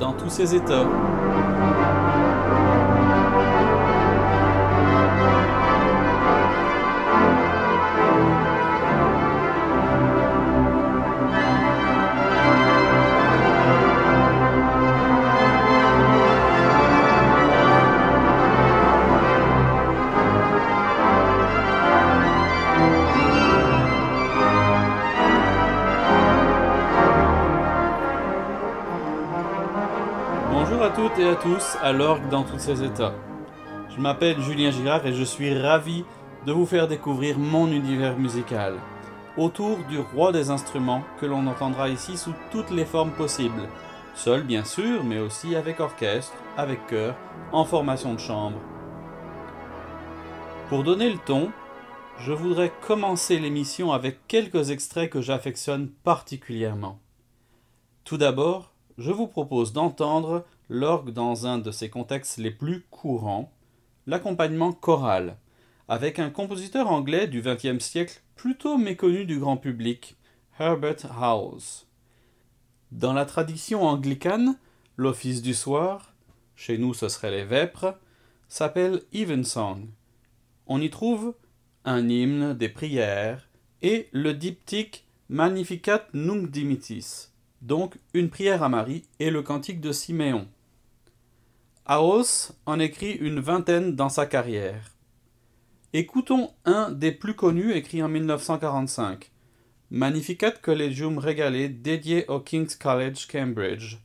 dans tous ses états. Tous à l'orgue dans tous ses états. Je m'appelle Julien Girard et je suis ravi de vous faire découvrir mon univers musical, autour du roi des instruments que l'on entendra ici sous toutes les formes possibles, seul bien sûr, mais aussi avec orchestre, avec chœur, en formation de chambre. Pour donner le ton, je voudrais commencer l'émission avec quelques extraits que j'affectionne particulièrement. Tout d'abord, je vous propose d'entendre l'orgue dans un de ses contextes les plus courants, l'accompagnement choral, avec un compositeur anglais du XXe siècle plutôt méconnu du grand public, Herbert Howells. Dans la tradition anglicane, l'office du soir, chez nous ce serait les vêpres, s'appelle Evensong. On y trouve un hymne des prières et le diptyque Magnificat Nunc Dimittis, donc une prière à Marie et le cantique de Siméon. Aos en écrit une vingtaine dans sa carrière. Écoutons un des plus connus écrit en 1945, Magnificat Collegium Regale dédié au King's College Cambridge,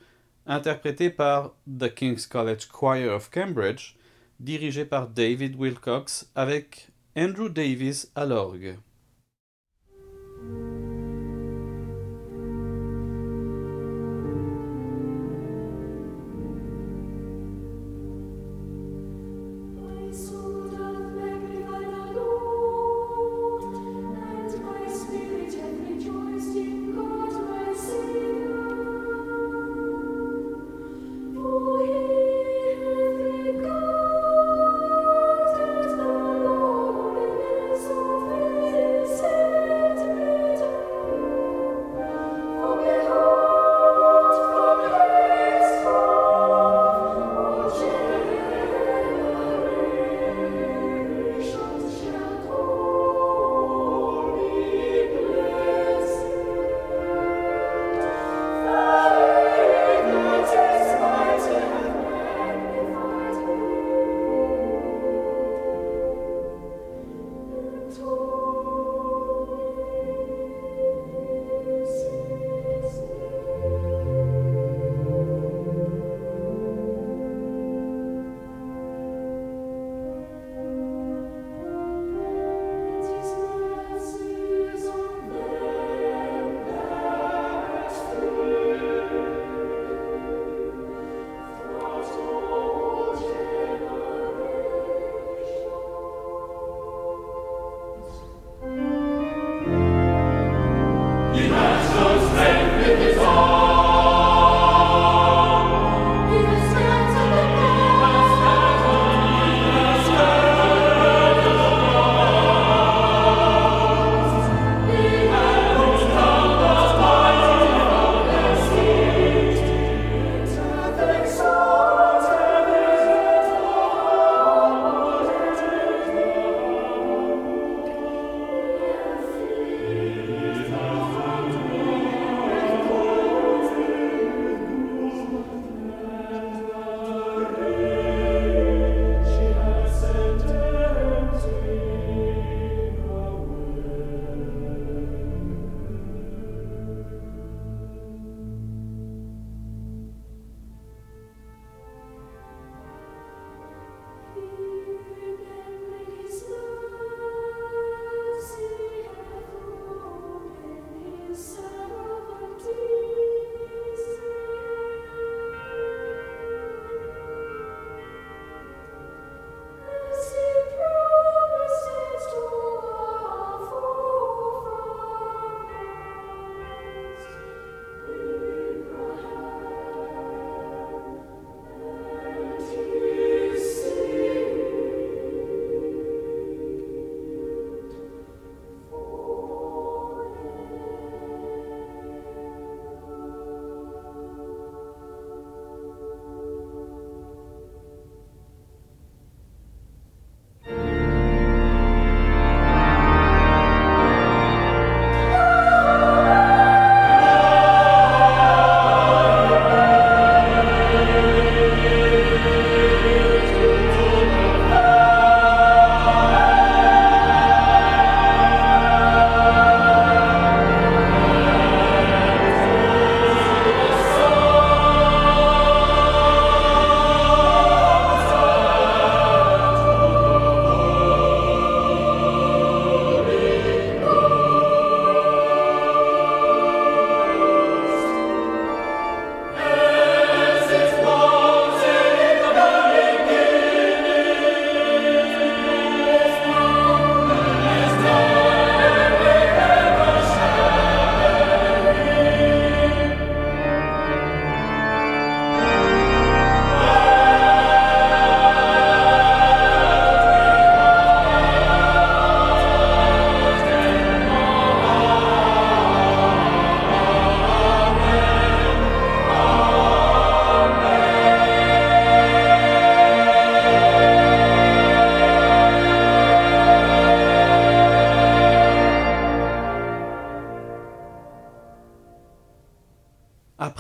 interprété par The King's College Choir of Cambridge, dirigé par David Wilcox avec Andrew Davis à l'orgue.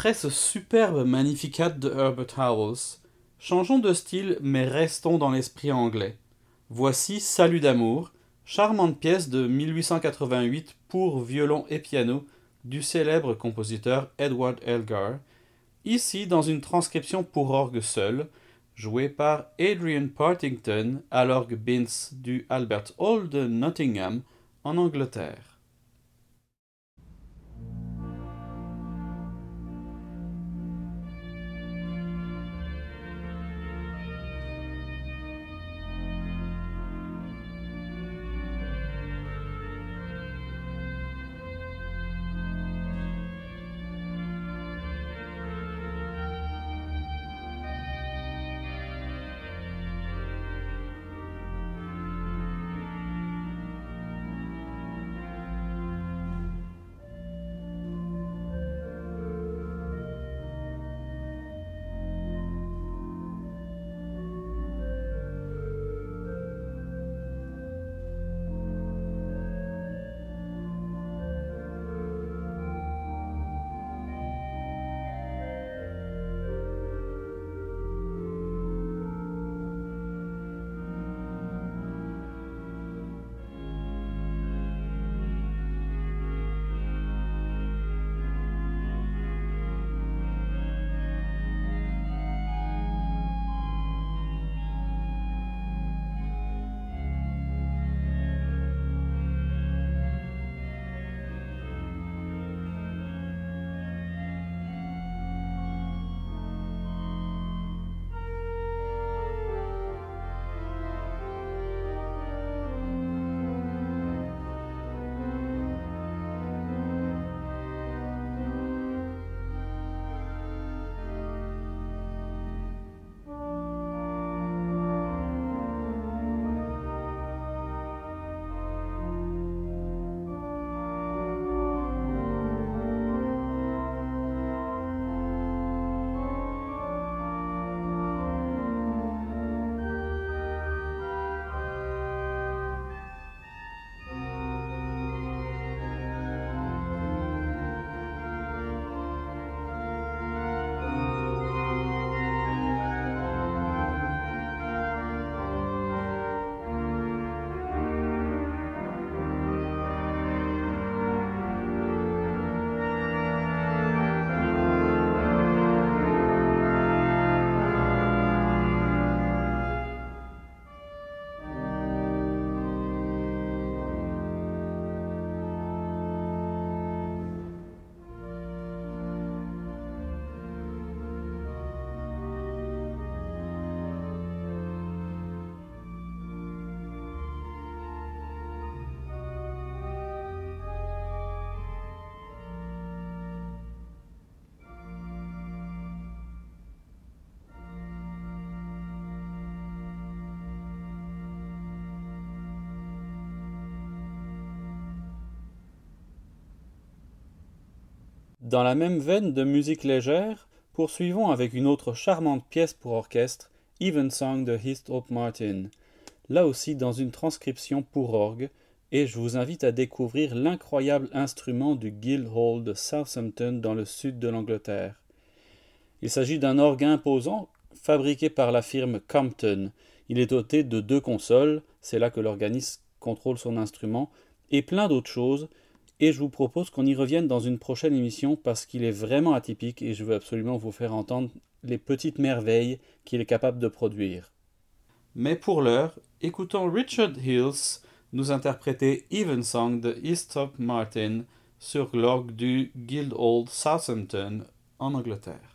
Après ce superbe Magnificat de Herbert Howells, changeons de style mais restons dans l'esprit anglais. Voici Salut d'amour, charmante pièce de 1888 pour violon et piano du célèbre compositeur Edward Elgar, ici dans une transcription pour orgue seul, jouée par Adrian Partington à l'orgue Binns du Albert Hall de Nottingham en Angleterre. Dans la même veine de musique légère, poursuivons avec une autre charmante pièce pour orchestre, Evensong de Heathrow Martin, là aussi dans une transcription pour orgue, et je vous invite à découvrir l'incroyable instrument du Guildhall de Southampton dans le sud de l'Angleterre. Il s'agit d'un orgue imposant fabriqué par la firme Compton. Il est doté de deux consoles, c'est là que l'organiste contrôle son instrument, et plein d'autres choses, et je vous propose qu'on y revienne dans une prochaine émission parce qu'il est vraiment atypique et je veux absolument vous faire entendre les petites merveilles qu'il est capable de produire. Mais pour l'heure, écoutons Richard Hills nous interpréter Evensong de Eastop Martin sur l'orgue du Guildhall Southampton en Angleterre.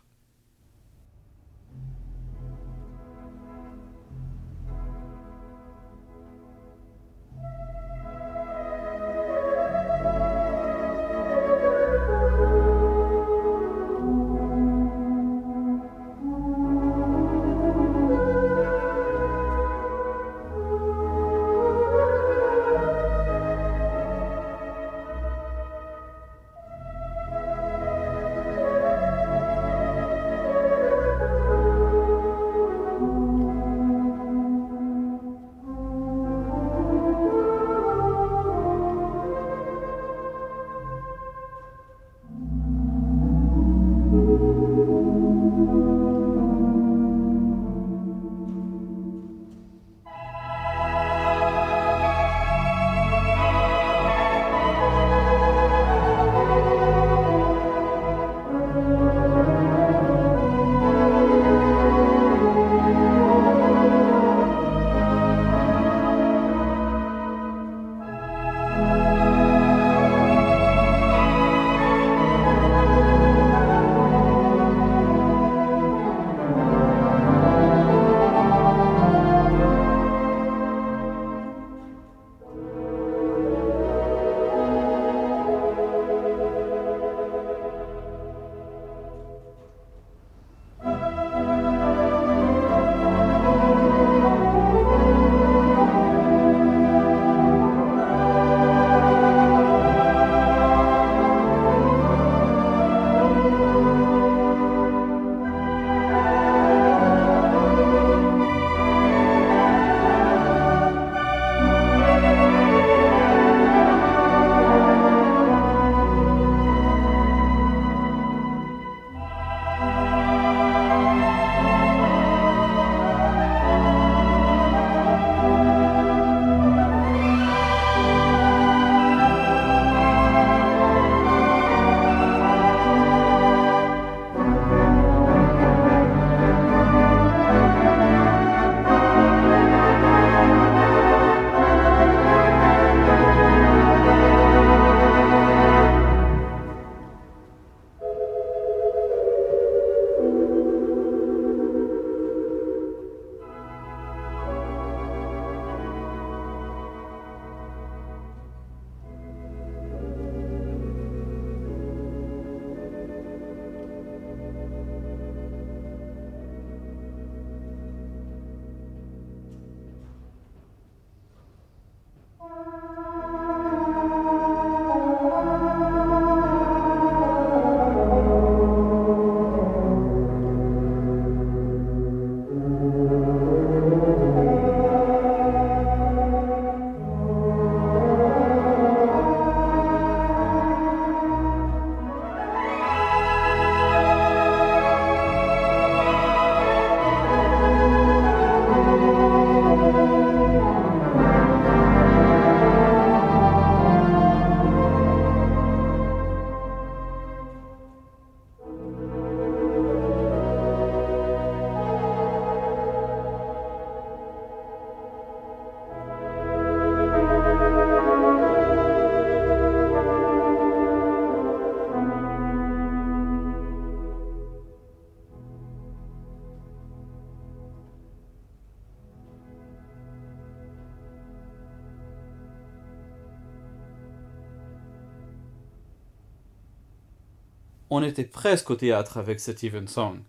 On était presque au théâtre avec cet Evensong.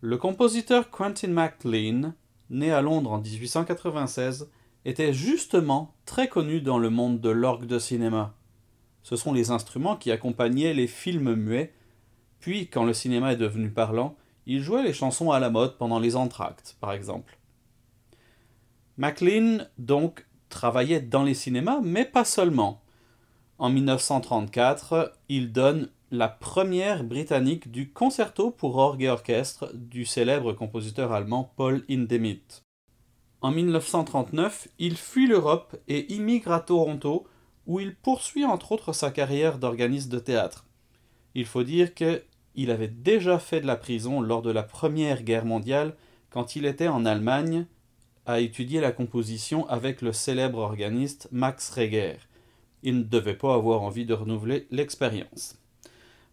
Le compositeur Quentin MacLean, né à Londres en 1896, était justement très connu dans le monde de l'orgue de cinéma. Ce sont les instruments qui accompagnaient les films muets, puis quand le cinéma est devenu parlant, il jouait les chansons à la mode pendant les entr'actes, par exemple. MacLean, donc, travaillait dans les cinémas, mais pas seulement. En 1934, il donne la première britannique du concerto pour orgue et orchestre du célèbre compositeur allemand Paul Hindemith. En 1939, il fuit l'Europe et immigre à Toronto, où il poursuit entre autres sa carrière d'organiste de théâtre. Il faut dire qu'il avait déjà fait de la prison lors de la Première Guerre mondiale, quand il était en Allemagne à étudier la composition avec le célèbre organiste Max Reger. Il ne devait pas avoir envie de renouveler l'expérience.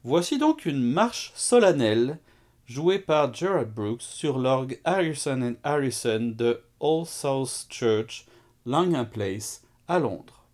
Voici donc une marche solennelle jouée par Gerard Brooks sur l'orgue Harrison and Harrison de All Souls Church, Langham Place, à Londres.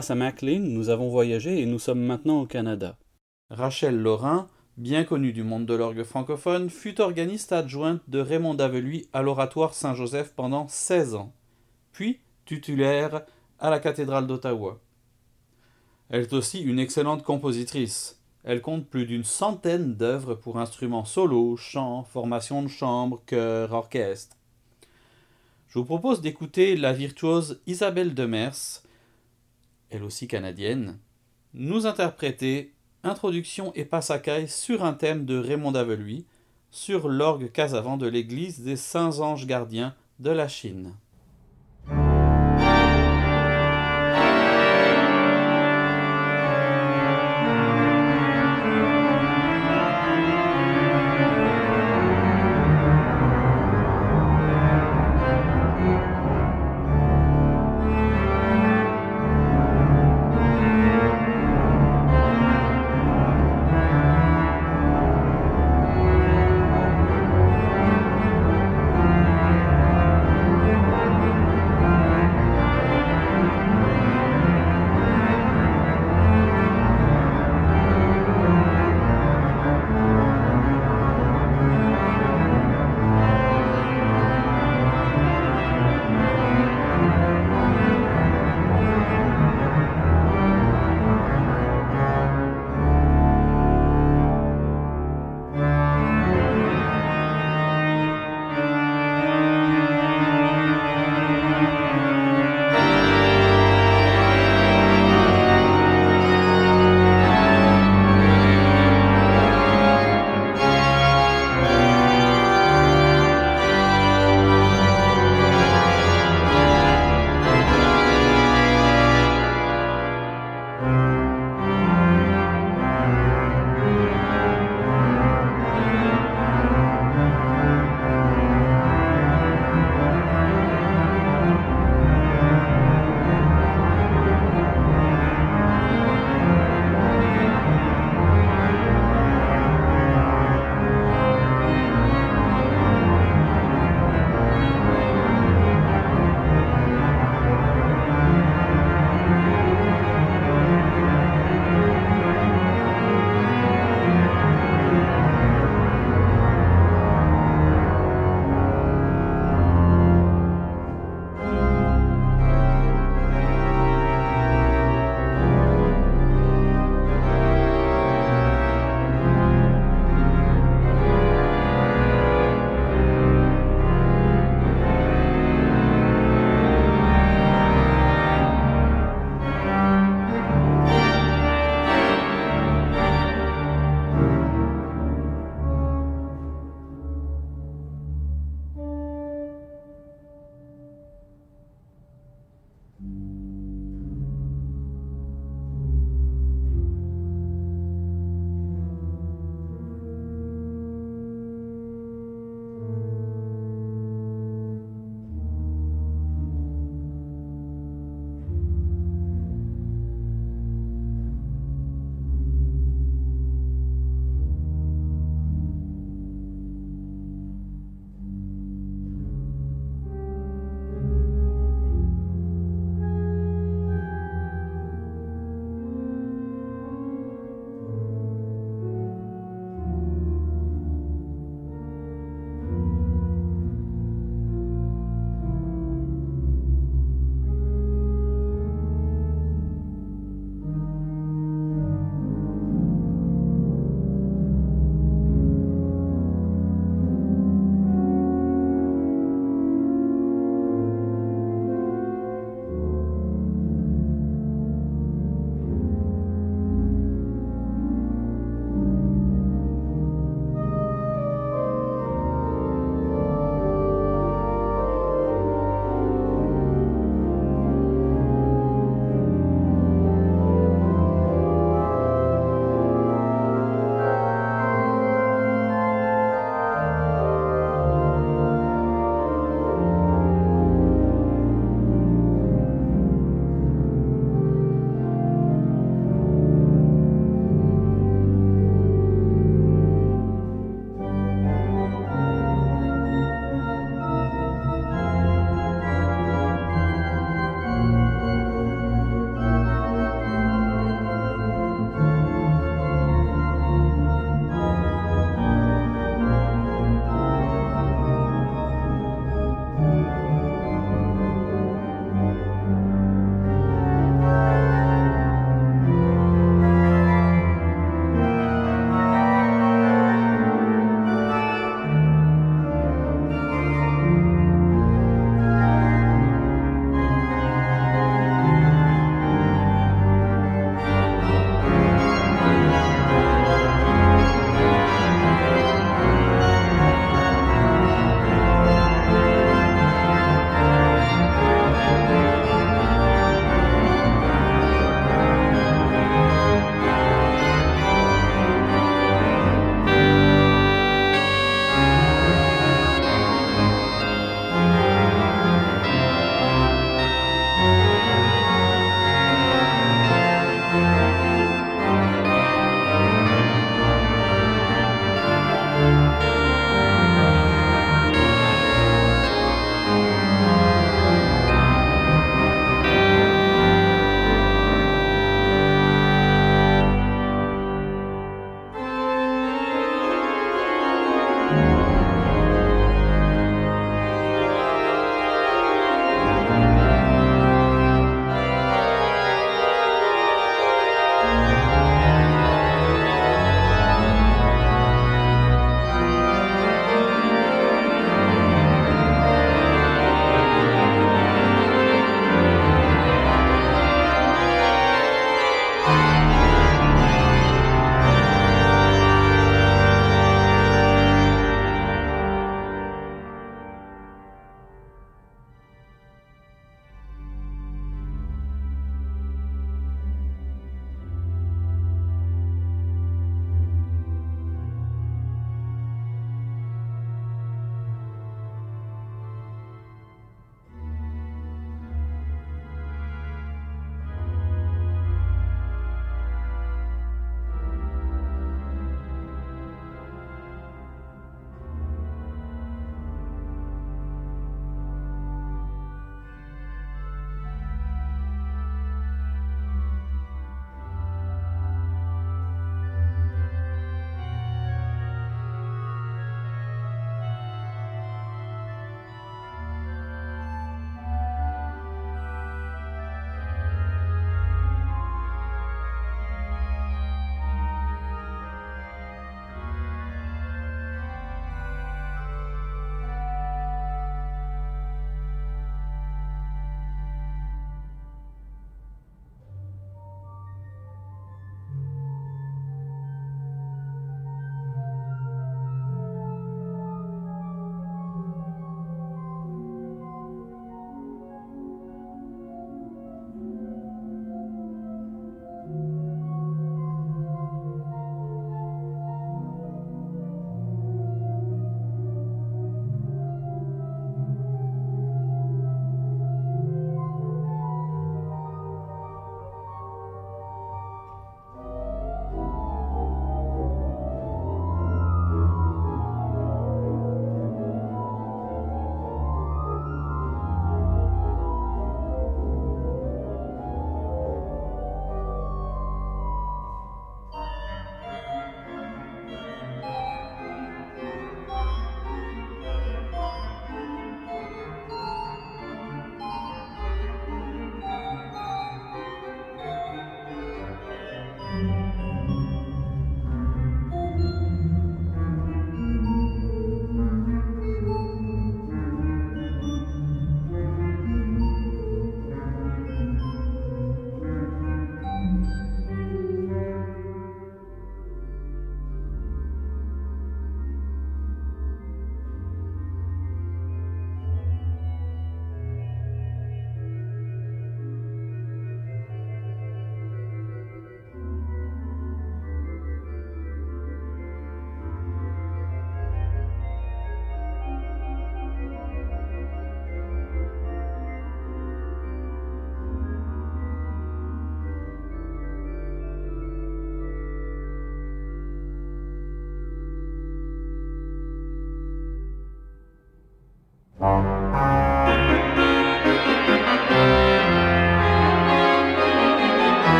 Grâce à MacLean, nous avons voyagé et nous sommes maintenant au Canada. Rachel Lorrain, bien connue du monde de l'orgue francophone, fut organiste adjointe de Raymond d'Aveluy à l'Oratoire Saint-Joseph pendant 16 ans, puis titulaire à la cathédrale d'Ottawa. Elle est aussi une excellente compositrice. Elle compte plus d'une centaine d'œuvres pour instruments solo, chant, formation de chambre, chœur, orchestre. Je vous propose d'écouter la virtuose Isabelle Demers, elle aussi canadienne, nous interpréter Introduction et Passacaille sur un thème de Raymond d'Aveluy, sur l'orgue casavant de l'église des Saints Anges Gardiens de la Chine.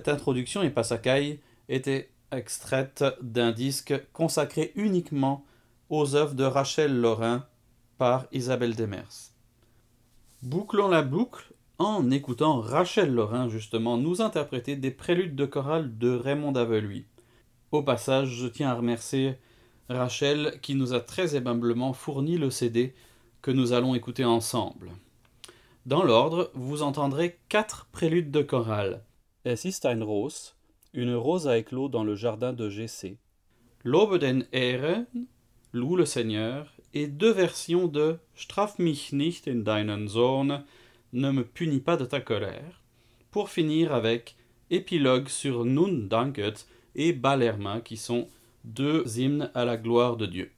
Cette introduction et passacaille était extraite d'un disque consacré uniquement aux œuvres de Rachel Lorrain par Isabelle Demers. Bouclons la boucle en écoutant Rachel Lorrain justement nous interpréter des préludes de chorale de Raymond d'Aveluy. Au passage, je tiens à remercier Rachel qui nous a très aimablement fourni le CD que nous allons écouter ensemble. Dans l'ordre, vous entendrez quatre préludes de chorale. Es ist ein Ros, une rose a éclos dans le jardin de GC. Lobe den Ehren, loue le Seigneur, et deux versions de Straf mich nicht in deinen Sohn, ne me punis pas de ta colère, pour finir avec épilogue sur Nun Danket et Balerma qui sont deux hymnes à la gloire de Dieu.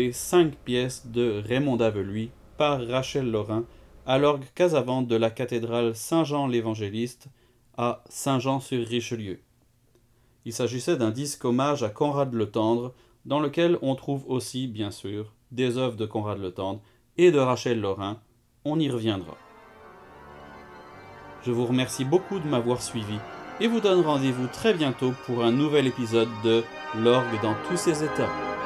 D'écouter cinq pièces de Raymond d'Aveluy par Rachel Laurin à l'orgue casavante de la cathédrale Saint-Jean l'Évangéliste à Saint-Jean-sur-Richelieu. Il s'agissait d'un disque hommage à Conrad le Tendre, dans lequel on trouve aussi, bien sûr, des œuvres de Conrad le Tendre et de Rachel Laurin. On y reviendra. Je vous remercie beaucoup de m'avoir suivi et vous donne rendez-vous très bientôt pour un nouvel épisode de L'orgue dans tous ses états.